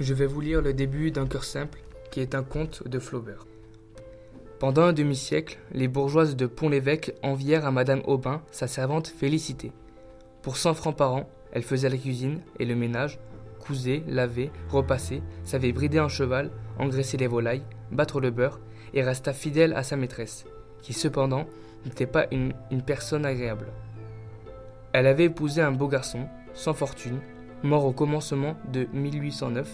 Je vais vous lire le début d'un cœur simple, qui est un conte de Flaubert. Pendant un demi-siècle, les bourgeoises de Pont-l'Évêque envièrent à Madame Aubin sa servante Félicité. Pour cent francs par an, elle faisait la cuisine et le ménage, cousait, lavait, repassait, savait brider un cheval, engraisser les volailles, battre le beurre, et resta fidèle à sa maîtresse, qui cependant n'était pas une, une personne agréable. Elle avait épousé un beau garçon, sans fortune, mort au commencement de 1809,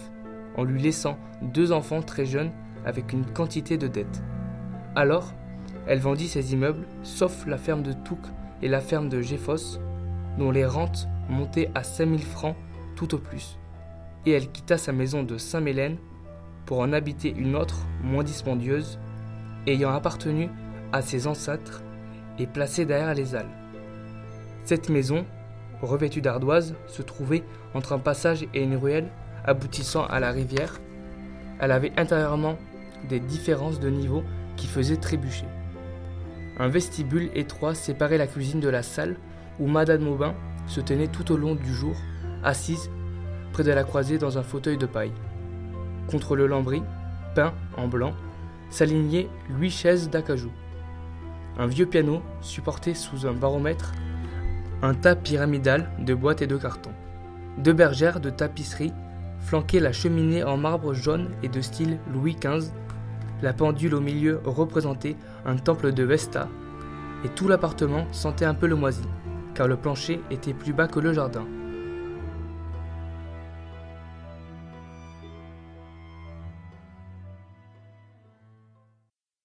en lui laissant deux enfants très jeunes avec une quantité de dettes. Alors, elle vendit ses immeubles, sauf la ferme de Touques et la ferme de Géphos, dont les rentes montaient à 5000 francs tout au plus, et elle quitta sa maison de Saint-Mélène pour en habiter une autre, moins dispendieuse, ayant appartenu à ses ancêtres et placée derrière les Halles. Cette maison, revêtue d'ardoises, se trouvait entre un passage et une ruelle aboutissant à la rivière, elle avait intérieurement des différences de niveau qui faisaient trébucher. Un vestibule étroit séparait la cuisine de la salle où Madame Maubin se tenait tout au long du jour, assise près de la croisée dans un fauteuil de paille. Contre le lambris, peint en blanc, s'alignaient huit chaises d'acajou. Un vieux piano supporté sous un baromètre un tas pyramidal de boîtes et de cartons. Deux bergères de tapisserie flanquaient la cheminée en marbre jaune et de style Louis XV. La pendule au milieu représentait un temple de Vesta, et tout l'appartement sentait un peu le moisi, car le plancher était plus bas que le jardin.